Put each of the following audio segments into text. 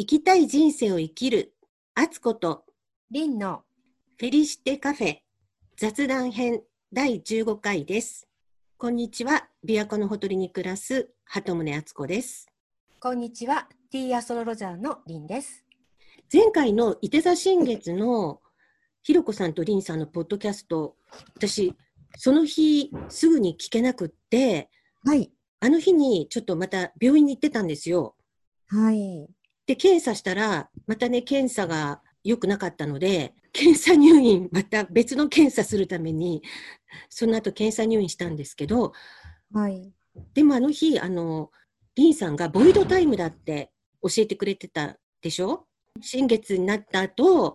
生きたい人生を生きる、あつこと、リンの。フェリシテカフェ、雑談編。第15回です。こんにちは、琵琶湖のほとりに暮らす。鳩宗敦子です。こんにちは。ティーアストロロジャーのリンです。前回の伊手座新月の。ひろこさんとりんさんのポッドキャスト、私、その日すぐに聞けなくって、はい。あの日にちょっとまた病院に行ってたんですよ。はいで、検査したら、またね、検査が良くなかったので、検査入院、また別の検査するために、その後検査入院したんですけど、はい。でもあの日、あの、リンさんがボイドタイムだって教えてくれてたでしょ？新月になった後、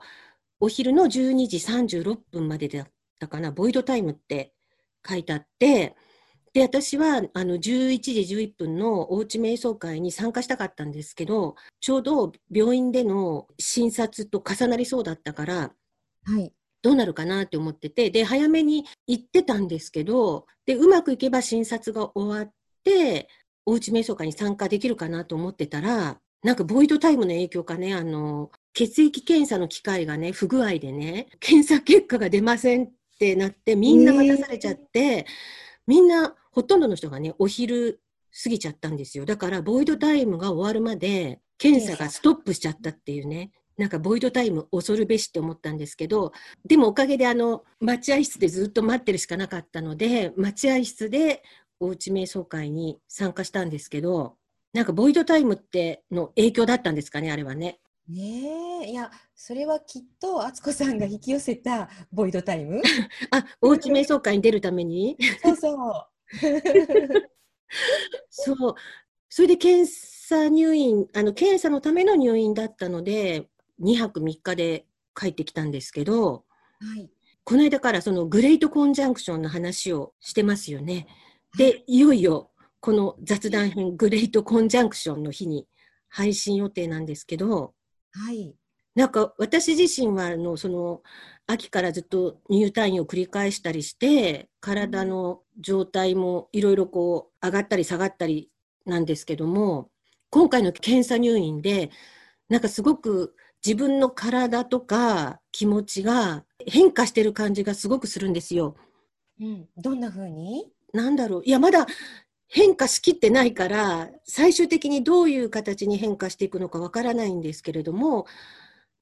お昼の12時36分までだったかな、ボイドタイムって書いてあって、で、私はあの11時11分のおうち瞑想会に参加したかったんですけど、ちょうど病院での診察と重なりそうだったから、はい。どうなるかなって思ってて、で、早めに行ってたんですけど、で、うまくいけば診察が終わって、おうち瞑想会に参加できるかなと思ってたら、なんかボイドタイムの影響かね、あの、血液検査の機械がね、不具合でね、検査結果が出ませんってなって、みんな待たされちゃって、みんな、ほとんどの人がね、お昼過ぎちゃったんですよ。だから、ボイドタイムが終わるまで、検査がストップしちゃったっていうね。なんか、ボイドタイム恐るべしって思ったんですけど、でもおかげであの待合室でずっと待ってるしかなかったので待合室でおうち瞑想会に参加したんですけどなんかボイドタイムっての影響だったんですかねあれはね。ねえいやそれはきっとあつこさんが引き寄せたボイドタイム？あおうち瞑想会に出るために？そうそうそう。それで検査入院あの検査のための入院だったので2泊3日で帰ってきたんですけどはい。この間からそのグレートコンジャンクションの話をしてますよね。で、いよいよこの雑談編グレートコンジャンクションの日に配信予定なんですけど、はいなんか私自身はあのその秋からずっと入退院を繰り返したりして、体の状態もいろいろこう上がったり下がったりなんですけども、今回の検査入院で、なんかすごく自分の体とか気持ちが変化してる感じがすごくするんですよ。うんどんな風に？なんだろう。いや、まだ変化しきってないから、最終的にどういう形に変化していくのかわからないんですけれども、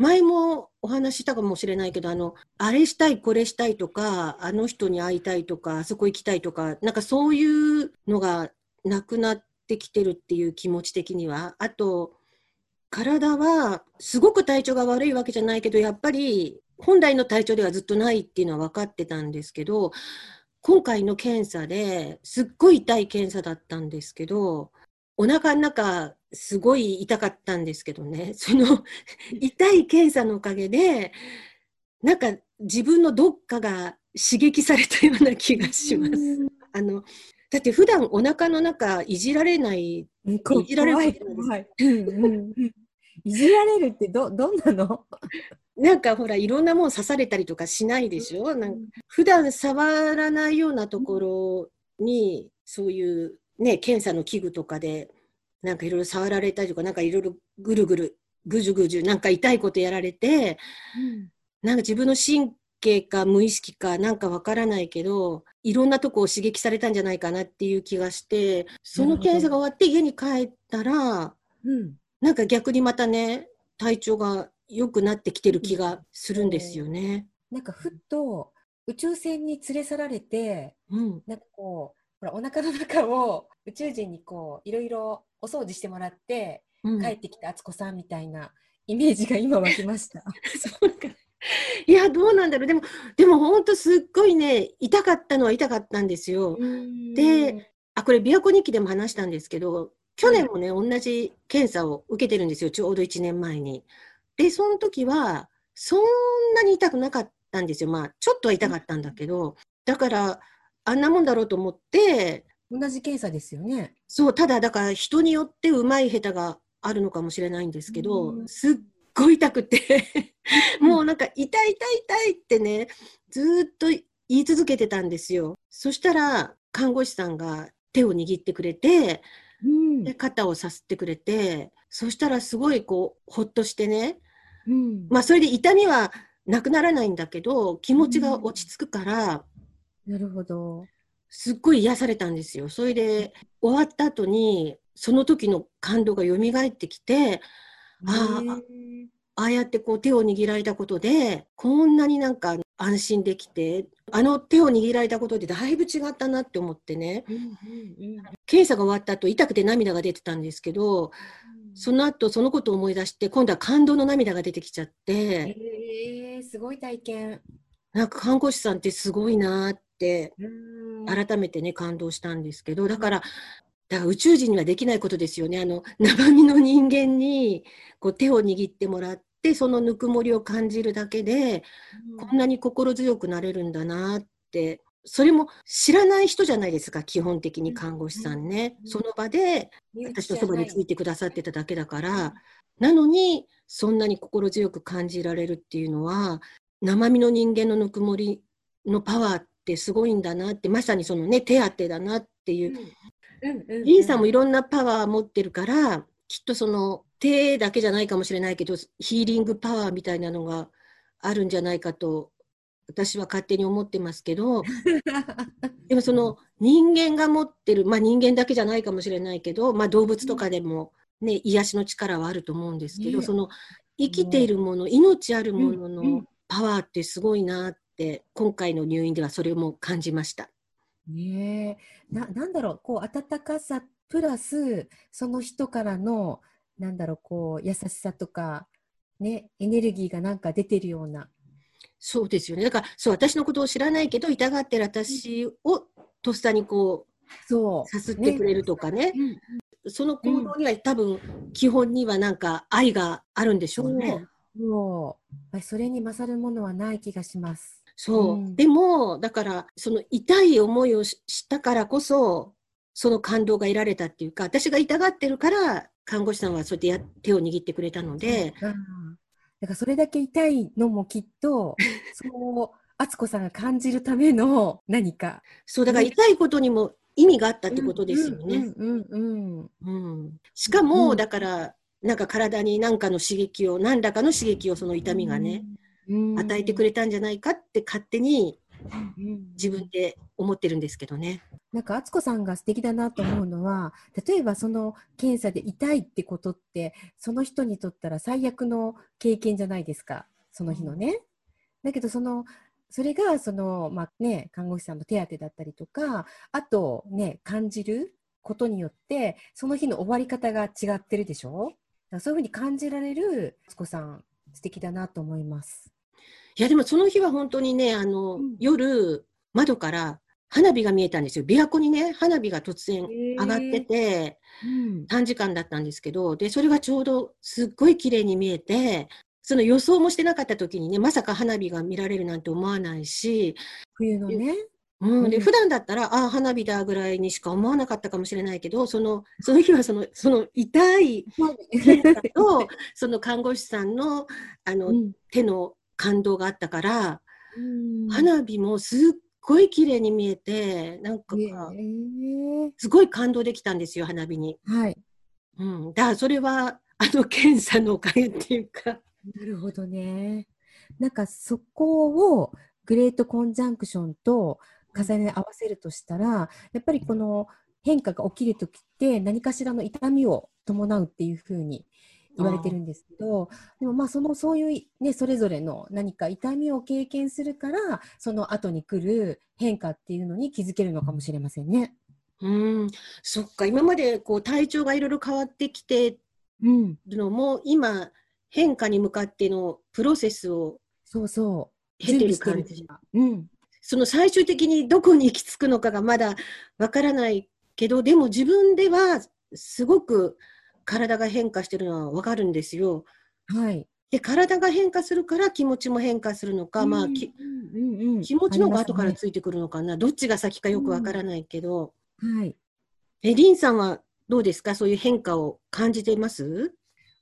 前もお話したかもしれないけど、あの、あれしたい、これしたいとか、あの人に会いたいとか、あそこ行きたいとか、なんかそういうのがなくなってきてるっていう気持ち的には。あと、体はすごく体調が悪いわけじゃないけど、やっぱり本来の体調ではずっとないっていうのは分かってたんですけど、今回の検査ですっごい痛い検査だったんですけど、お腹の中すごい痛かったんですけどね、その痛い検査のおかげで、なんか自分のどっかが刺激されたような気がします。あの、だって普段お腹の中いじられない、いじられる怖い怖い。いじられるってどどんなの？なんかほらいろんなもん刺されたりとかしないでしょ？なんか普段触らないようなところにそういうね検査の器具とかでなんかいろいろ触られたりとかなんかいろいろぐるぐるぐじゅぐじゅなんか痛いことやられてなんか自分の神経か無意識かなんかわからないけどいろんなとこを刺激されたんじゃないかなっていう気がしてその検査が終わって家に帰ったらうん。なんか逆にまたね体調が良くなってきてる気がするんですよね。なんかふっと宇宙船に連れ去られてうん。なんかこうほらお腹の中を宇宙人にこういろいろお掃除してもらってうん帰ってきた敦子さんみたいなイメージが今湧きました。そうかいやどうなんだろうでもでも本当すっごいね痛かったのは痛かったんですよ。であこれ琵琶湖日記でも話したんですけど去年もね、同じ検査を受けてるんですよちょうど1年前に。でその時はそんなに痛くなかったんですよまあちょっとは痛かったんだけどだからあんなもんだろうと思って同じ検査ですよね。そうただだから人によってうまい下手があるのかもしれないんですけど、うんすっごい痛くてもうなんか痛い痛い痛いってねずーっと言い続けてたんですよそしたら看護師さんが手を握ってくれてうんで肩をさすってくれてそしたらすごいこう、ほっとしてね。うん。まあ、それで痛みはなくならないんだけど、気持ちが落ち着くから、なるほど。すっごい癒されたんですよ。それで、終わった後に、その時の感動が蘇ってきて、ああああやってこう手を握られたことで、こんなになんか安心できて、あの手を握られたことでだいぶ違ったなって思ってね、うんうんうん検査が終わった後痛くて涙が出てたんですけど、その後そのことを思い出して、今度は感動の涙が出てきちゃって、へえすごい体験。なんか看護師さんってすごいなーって、うん改めてね、感動したんですけど、だから、だから宇宙人にはできないことですよね。あの、生身の人間にこう手を握ってもらって、そのぬくもりを感じるだけで、こんなに心強くなれるんだなって、それも知らない人じゃないですか、基本的に看護師さんね。うん。その場で私のそばについじてくださってただけだから、なのに、そんなに心強く感じられるっていうのは、生身の人間のぬくもりのパワーってすごいんだなって、まさにそのね、手当てだなっていう。リンさんもいろんなパワー持ってるから、きっとその手だけじゃないかもしれないけど、ヒーリングパワーみたいなのがあるんじゃないかと、私は勝手に思ってますけど、でもその人間が持ってる、まあ人間だけじゃないかもしれないけど、まあ動物とかでもね、癒しの力はあると思うんですけど、ね。その生きているもの、命あるものうんうのん。パワーってすごいなって、今回の入院ではそれも感じました。ねえななんだろうこう温かさプラスその人からのなんだろうこう優しさとかねエネルギーがなんか出てるようなそうですよね。だから、そう、私のことを知らないけど、痛がってる私をとっさにこそうう、さすってくれるとかね。うんその行動には多分、基本にはなんか愛があるんでしょうね。そうそれに勝るものはない気がします。そう。うん。でも、だから、その痛い思いをししたからこそ、その感動が得られたっていうか、私が痛がってるから、看護師さんはそうやってや手を握ってくれたので、うん。だからそれだけ痛いのもきっと そう敦子さんが感じるための何か。そう、だから痛いことにも意味があったってことですよね。しかも、うんだから、なんか体に何かの刺激を、何らかの刺激をその痛みがね、うん与えてくれたんじゃないかって勝手にうん自分で思ってるんですけどね。なんか敦子さんが素敵だなと思うのは例えばその検査で痛いってことってその人にとったら最悪の経験じゃないですかその日のね。だけどそのそれがその、まあね、看護師さんの手当だったりとかあとね感じることによってその日の終わり方が違ってるでしょ？だからそういうふうに感じられる敦子さん素敵だなと思います。いや、でもその日は本当にね、あの、うん。夜、窓から花火が見えたんですよ。琵琶湖にね、花火が突然上がってて、うん。短時間だったんですけど、で、それがちょうどすっごい綺麗に見えて、その予想もしてなかった時にね、まさか花火が見られるなんて思わないし、冬のね。うん、で、うん。普段だったら、ああ、花火だぐらいにしか思わなかったかもしれないけど、その、その日はその、その痛いと、その看護師さんの、あの、うん。手の感動があったから、うん花火もすっごい綺麗に見えて、なんか、すごい感動できたんですよ、花火に。はい。うん。だからそれは、あの検査のおかげっていうか、なるほどね。なんかそこをグレートコンジャンクションと重ね合わせるとしたら、やっぱりこの変化が起きるときって何かしらの痛みを伴うっていうふうに言われてるんですけど、でもまあそのそういうね、それぞれの何か痛みを経験するから、その後に来る変化っていうのに気づけるのかもしれませんね。うん、そっか、今までこう体調がいろいろ変わってきてうん。るのも、今、変化に向かってのプロセスをそうそう。経てる感じ。うん。その最終的にどこに行き着くのかがまだわからないけど、でも自分ではすごく体が変化してるのはわかるんですよ。はい。で、体が変化するから気持ちも変化するのか、まあ、きうんうんうん気持ちの方が後からついてくるのかな。どっちが先かよくわからないけど、はい。え、リンさんはどうですか？そういう変化を感じています？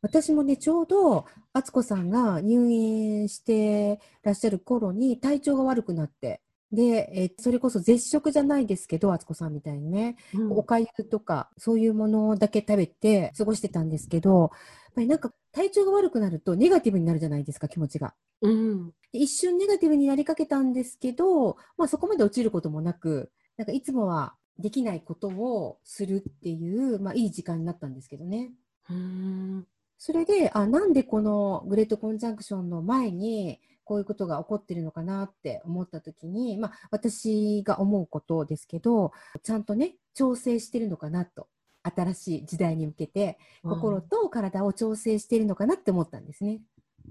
私もね、ちょうど、敦子さんが入院してらっしゃる頃に体調が悪くなって、で、えーそれこそ絶食じゃないですけど、敦子さんみたいにね、うんおかゆとか、そういうものだけ食べて過ごしてたんですけど、やっぱりなんか体調が悪くなるとネガティブになるじゃないですか、気持ちが。うん。で一瞬ネガティブになりかけたんですけど、まあそこまで落ちることもなく、なんかいつもはできないことをするっていう、まあいい時間になったんですけどね。うん。それで、あ、なんでこのグレートコンジャンクションの前に、こういうことが起こってるのかなって思ったときに、まあ、私が思うことですけど、ちゃんとね、調整してるのかなと。新しい時代に向けて、心と体を調整しているのかなって思ったんですね。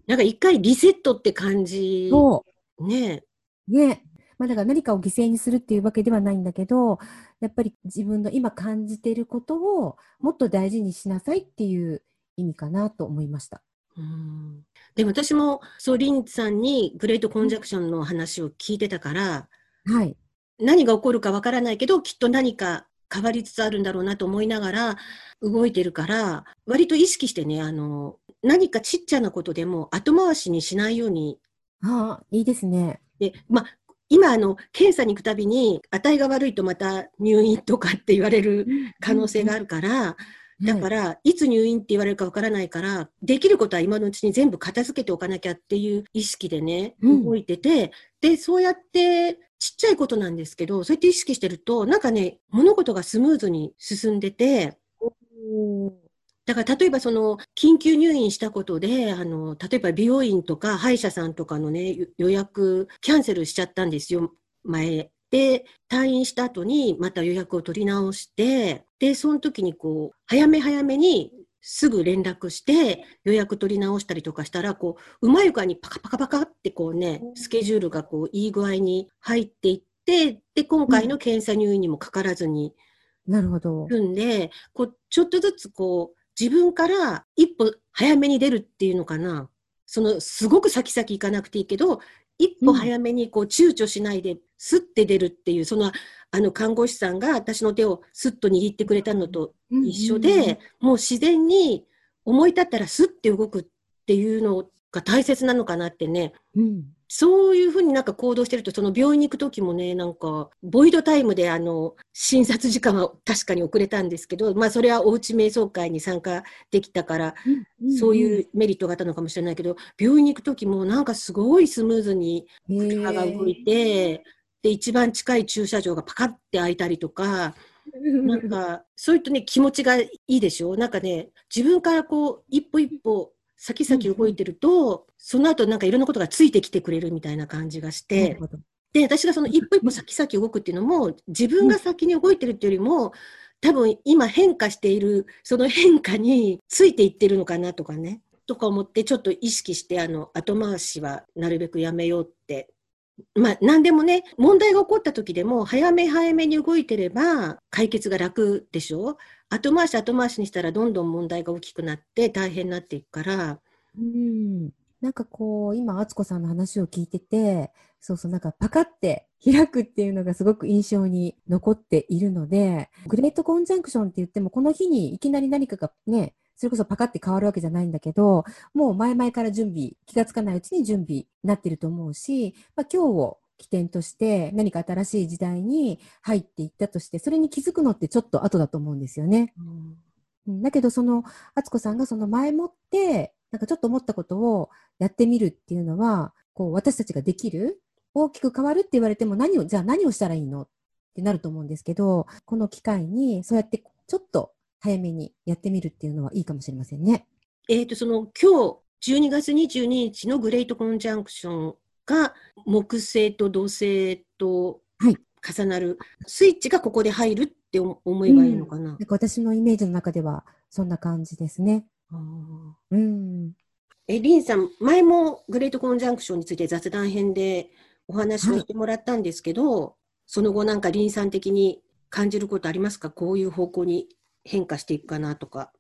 なんか一回リセットって感じ。そね。う。ね。まあ、だから何かを犠牲にするっていうわけではないんだけど、やっぱり自分の今感じていることをもっと大事にしなさいっていう意味かなと思いました。うん。でも私も、そう、リンさんにグレートコンジャクションの話を聞いてたから、はい。何が起こるかわからないけど、きっと何か変わりつつあるんだろうなと思いながら動いてるから、割と意識してね、あの、何かちっちゃなことでも後回しにしないように。ああ、いいですね。で、まあ、今、あの、検査に行くたびに、値が悪いとまた入院とかって言われる可能性があるから、だから、いつ入院って言われるかわからないから、できることは今のうちに全部片付けておかなきゃっていう意識でね、うん。動いてて、で、そうやって、ちっちゃいことなんですけど、そうやって意識してると、なんかね、物事がスムーズに進んでて、だから例えばその緊急入院したことで、あの、例えば美容院とか歯医者さんとかのね、予予約キャンセルしちゃったんですよ、前。で、退院した後にまた予約を取り直して、で、その時にこう、早め早めにすぐ連絡して予約取り直したりとかしたら、こう、うまい具合にパカパカパカってこうね、スケジュールがこう、いい具合に入っていって、で、今回の検査入院にもかからずに、なるほど。るんで、こう、ちょっとずつこう、自分から一歩早めに出るっていうのかな。その、すごく先々行かなくていいけど、一歩早めにこう、躊躇しないで、スッて出るっていう、その、あの、看護師さんが私の手をスッと握ってくれたのと一緒で、もう自然に思い立ったらスッて動くっていうのが大切なのかなってね。うん、そういうふうになんか行動してると、その病院に行くときもね、なんか、ボイドタイムであの、診察時間は確かに遅れたんですけど、まあそれはおうち瞑想会に参加できたから、そういうメリットがあったのかもしれないけど、病院に行くときもなんかすごいスムーズにうん、車が動いて、で、一番近い駐車場がパカって開いたりとか、なんか、そういったね、気持ちがいいでしょ？なんかね、自分からこう、一歩一歩、先々動いてると、その後なんかいろんなことがついてきてくれるみたいな感じがしなてで、私がその一歩一歩先々動くっていうのも、自分が先に動いてるっていうよりも、多分今変化している、その変化についていってるのかなとかね、とか思ってちょっと意識して、あの、後回しはなるべくやめようって。まあ、何でもね、問題が起こった時でも、早め早めに動いてれば、解決が楽でしょ？後回し後回しにしたら、どんどん問題が大きくなって、大変になっていくから、うん、なんかこう、今、敦子さんの話を聞いてて、そうそう、なんかパカって開くっていうのがすごく印象に残っているので、グレートコンジャンクションって言っても、この日にいきなり何かがね、それこそパカって変わるわけじゃないんだけど、もう前々から準備、気がつかないうちに準備になってると思うし、まあ、今日を起点として何か新しい時代に入っていったとして、それに気づくのってちょっと後だと思うんですよね。うんだけど、その、敦子さんがその前もって、なんかちょっと思ったことをやってみるっていうのは、こう、私たちができる大きく変わるって言われても何を、じゃあ何をしたらいいの？ってなると思うんですけど、この機会に、そうやってちょっと早めにやってみるっていうのはいいかもしれませんね。えっ、と、その今日、12月22日のグレートコンジャンクションが木星と土星とはい重なる、スイッチがここで入るって思思えばいいのかな？なんか私のイメージの中ではそんな感じですね。うん。え、リンさん、前もグレートコンジャンクションについて雑談編でお話をしてもらったんですけど、その後なんかリンさん的に感じることありますか？こういう方向に変化していくかなとか。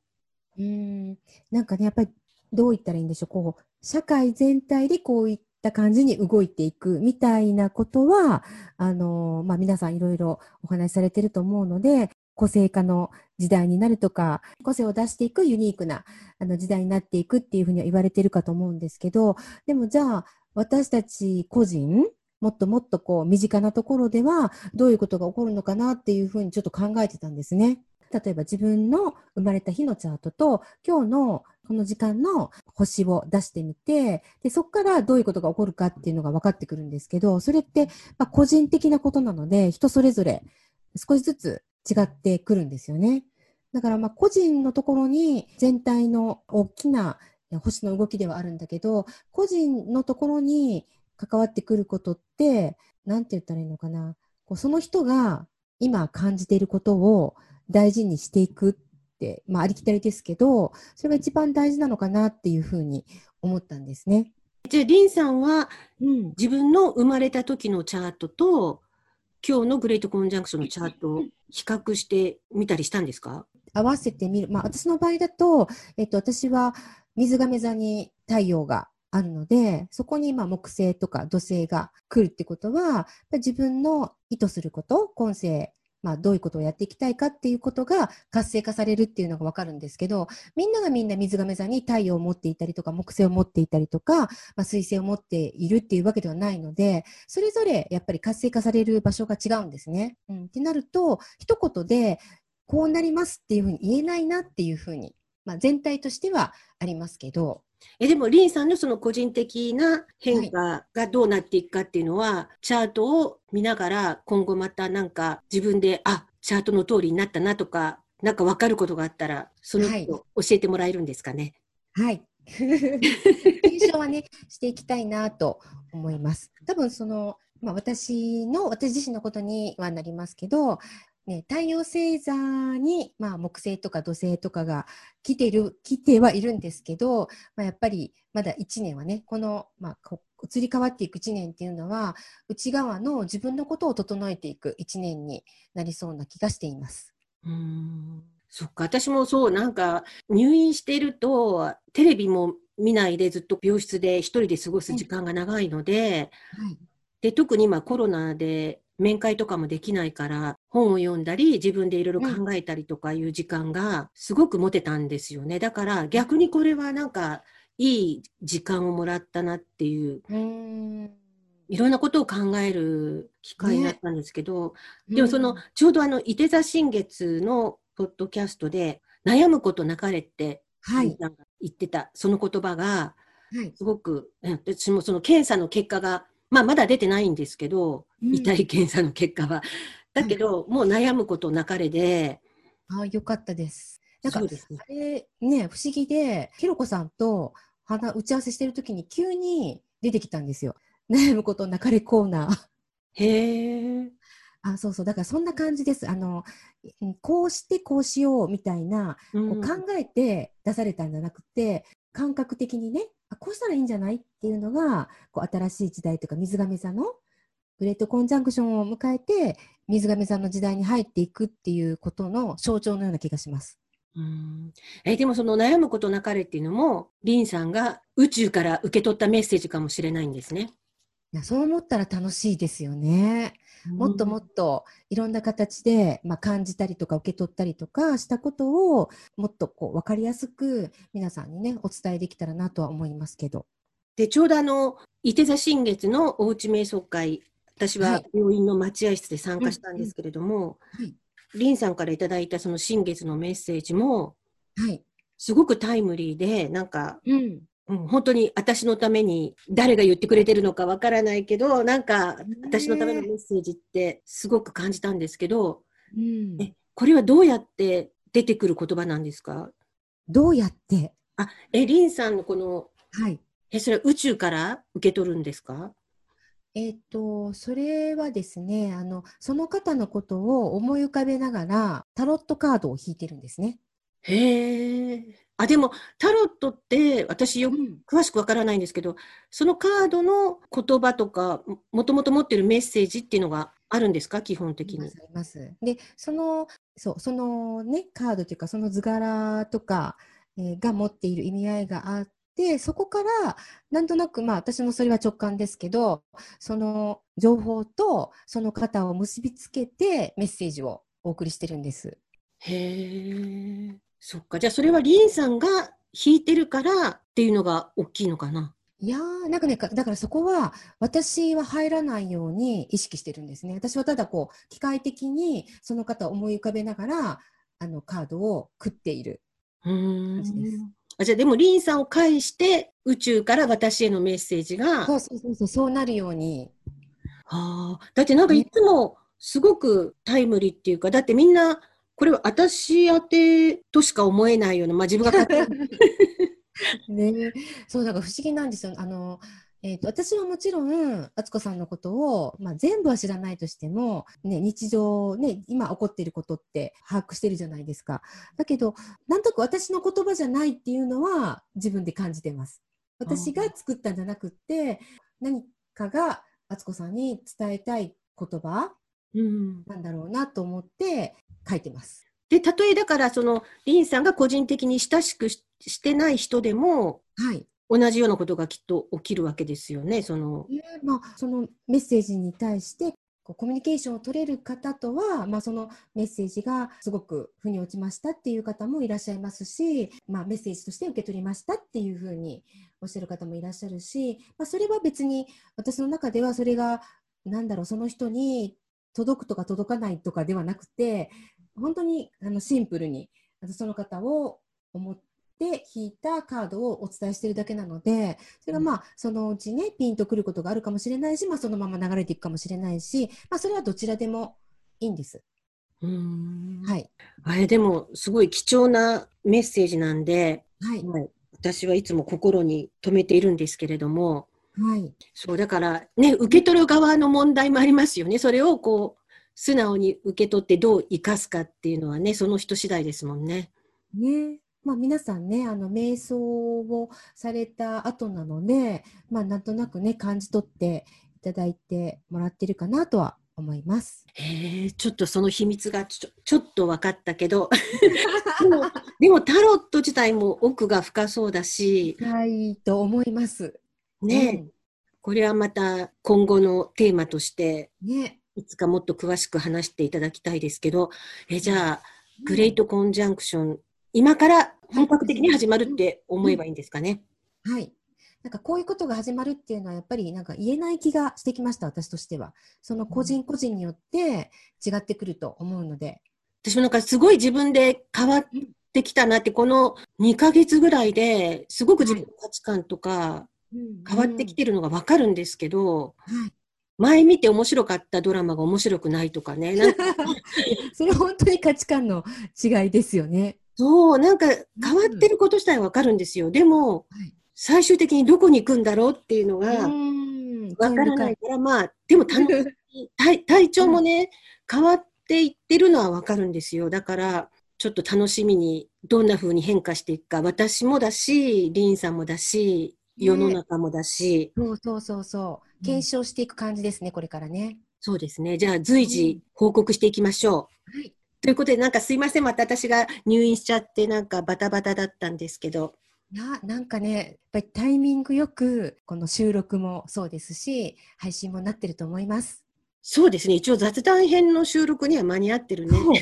うん。なんかね、やっぱりどう言ったらいいんでしょう。こう、社会全体でこういった感じに動いていくみたいなことは、あの、まあ、皆さんいろいろお話しされてると思うので、個性化の時代になるとか、個性を出していくユニークなあの時代になっていくっていうふうには言われてるかと思うんですけど、でもじゃあ、私たち個人、もっともっとこう身近なところではどういうことが起こるのかなっていうふうにちょっと考えてたんですね。例えば自分の生まれた日のチャートと今日のこの時間の星を出してみて、で、そこからどういうことが起こるかっていうのが分かってくるんですけど、それって、まあ、個人的なことなので、人それぞれ少しずつ違ってくるんですよね。だから、まあ、個人のところに全体の大きな星の動きではあるんだけど、個人のところに関わってくることって、なんて言ったらいいのかな。こうその人が今感じていることを大事にしていく、まあ、ありきたりですけど、それが一番大事なのかなっていうふうに思ったんですね。じゃあ、リンさんは、うん、自分の生まれた時のチャートと、今日のグレートコンジャンクションのチャートを比較してみたりしたんですか？合わせてみる。まあ、私の場合だと、えっと、私は水亀座に太陽があるので、そこにまあ木星とか土星が来るってことは、自分の意図すること、今世まあ、どういうことをやっていきたいかっていうことが活性化されるっていうのがわかるんですけど、みんながみんな水亀座に太陽を持っていたりとか、木星を持っていたりとか、まあ、水星を持っているっていうわけではないので、それぞれやっぱり活性化される場所が違うんですね。うん、ってなると、一言で、こうなりますっていうふうに言えないなっていうふうに、まあ、全体としてはありますけど、えでも、リンさんのその個人的な変化がどうなっていくかっていうのは、はい、チャートを見ながら、今後またなんか自分で、あチャートの通りになったなとか、なんか分かることがあったら、その人、教えてもらえるんですかね？はい。検証はね、していきたいなと思います。多分その、まあ、私の、私自身のことにはなりますけど、ね、太陽星座に、まあ、木星とか土星とかが来てる、来てはいるんですけど、まあ、やっぱりまだ1年はね、この、まあ、移り変わっていく1年っていうのは、内側の自分のことを整えていく1年になりそうな気がしています。うん。そっか、私もそう、なんか入院していると、テレビも見ないでずっと病室で一人で過ごす時間が長いので、はい、で特に今コロナで面会とかもできないから、本を読んだり、自分でいろいろ考えたりとかいう時間がすごく持てたんですよね。だから逆にこれはなんかいい時間をもらったなっていう。ういろんなことを考える機会になったんですけど、ね、でもその、ちょうどあの、いて座新月のポッドキャストで、悩むことなかれって、はい、言ってた、その言葉が、はい、すごく、私もその検査の結果がまあ、まだ出てないんですけど、うん、遺体検査の結果は。だけど、はい、もう悩むことなかれで。ああ、よかったです。なんか、ね、あれね、不思議で、ひろこさんと花打ち合わせしてるときに急に出てきたんですよ。悩むことなかれコーナー。へえ。あそうそうだからそんな感じですあのこうしてこうしようみたいな、こう考えて出されたんじゃなくて感覚的にねあこうしたらいいんじゃない？っていうのがこう新しい時代というか水亀座のグレートコンジャンクションを迎えて水亀座の時代に入っていくっていうことの象徴のような気がします。うんえでもその悩むことなかれっていうのもリンさんが宇宙から受け取ったメッセージかもしれないんですね。いやそう思ったら楽しいですよね。もっともっといろんな形で、まあ、感じたりとか受け取ったりとかしたことをもっとこう分かりやすく皆さんにねお伝えできたらなとは思いますけど。でちょうどあの伊手座新月のおうち瞑想会私は病院の待合室で参加したんですけれども、はい、リンさんからいただいたその新月のメッセージも、はい、すごくタイムリーでなんか、うん、うん、本当に私のために誰が言ってくれてるのかわからないけど、なんか私のためのメッセージってすごく感じたんですけど、うん、えこれはどうやって出てくる言葉なんですか？どうやって？あ、え、リンさんのこの、はい。え、それは宇宙から受け取るんですか？えっ、と、それはですね、あの、その方のことを思い浮かべながら、タロットカードを引いてるんですね。へえ。あ、でも、タロットって、私よく詳しくわからないんですけど、そのカードの言葉とか、もともと持ってるメッセージっていうのがあるんですか、基本的に。あります。で、その、そう、そのね、カードというか、その図柄とか、えー、が持っている意味合いがあって、そこから、なんとなく、まあ、私もそれは直感ですけど、その情報とその方を結びつけてメッセージをお送りしてるんです。へえ。そっか。じゃあそれはリンさんが弾いてるからっていうのが大きいのかな？いやー、なんかね、かだからそこは、私は入らないように意識してるんですね。私はただこう、機械的にその方を思い浮かべながら、あの、カードを食っている感じです。ん。あじゃあでもリンさんを介して宇宙から私へのメッセージが、そうそうそうそう、そうなるように。はあ、だってなんかいつもすごくタイムリーっていうか、だってみんな、これは私宛てとしか思えないような、まあ自分が ね、そう、だから不思議なんですよ。あの、えーと、私はもちろん、敦子さんのことを、まあ、全部は知らないとしても、ね、日常、ね、今起こっていることって把握してるじゃないですか。だけど、なんとなく私の言葉じゃないっていうのは自分で感じてます。私が作ったんじゃなくって、何かが敦子さんに伝えたい言葉うんなんだろうなと思って書いてます。で、たとえだから、その、リンさんが個人的に親しくししてない人でも、はい。同じようなことがきっと起きるわけですよね、その。まあ、そのメッセージに対してコミュニケーションを取れる方とは、まあ、そのメッセージがすごく腑に落ちましたっていう方もいらっしゃいますし、まあ、メッセージとして受け取りましたっていうふうにおっしゃる方もいらっしゃるし、まあ、それは別に私の中ではそれがなんだろうその人に届くとか届かないとかではなくて本当にあのシンプルにその方を思って引いたカードをお伝えしているだけなのでそれがまあそのうちねピンとくることがあるかもしれないし、まあ、そのまま流れていくかもしれないし、まあ、それはどちらでもいいんです。うーんはい、あれ、でも、すごい貴重なメッセージなんで、はいはい、私はいつも心に留めているんですけれども、はいそう、だからね、受け取る側の問題もありますよね。それをこう、素直に受け取ってどう生かすかっていうのはね、その人次第ですもんね。ねまあ、皆さんねあの瞑想をされた後なので、まあ、なんとなくね感じ取っていただいてもらってるかなとは思います。へえ、ちょっとその秘密がちょちょっと分かったけど、でも、でもタロット自体も奥が深そうだし、はいと思います。ね、これはまた今後のテーマとして、うんね。いつかもっと詳しく話していただきたいですけど、えじゃあ、グレートコンジャンクション、今から本格的に始まるって思えばいいんですかね。はい。なんかこういうことが始まるっていうのはやっぱりなんか言えない気がしてきました、私としては。その個人個人によって違ってくると思うので。私もなんかすごい自分で変わってきたなって、この2ヶ月ぐらいですごく自分の価値観とか変わってきてるのがわかるんですけど、はい前見て面白かったドラマが面白くないとかね。それ本当に価値観の違いですよね。そう、なんか変わってること自体わかるんですよ。でも、はい最終的にどこに行くんだろうっていうのがんわからないから、まあ、でも楽しい体体調もね、変わっていってるのはわかるんですよ。だから、ちょっと楽しみにどんな風に変化していくか、私もだし、リンさんもだし、世の中もだし、そうそうそうそう。検証していく感じですね、これからね。そうですね。じゃあ随時報告していきましょう。はい。ということで、なんかすいません。また私が入院しちゃって、なんかバタバタだったんですけど。ななんかね、やっぱりタイミングよく、この収録もそうですし、配信もなってると思います。そうですね。一応雑談編の収録には間に合ってるね。そ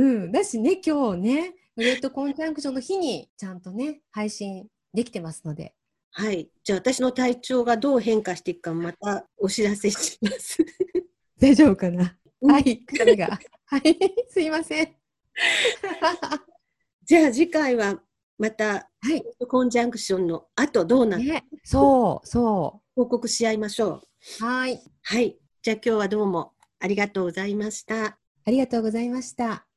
う。うん。だしね、今日ね、グレートコンジャンクションの日にちゃんとね、配信できてますので。はい。じゃあ私の体調がどう変化していくかまたお知らせします。大丈夫かな、うんはい、彼が。はい、すいません。じゃあ次回はまたはい。コンジャンクションの後どうなってね、そう、そ報告し合いましょう。う。はい。はい。じゃあ今日はどうもありがとうございました。ありがとうございました。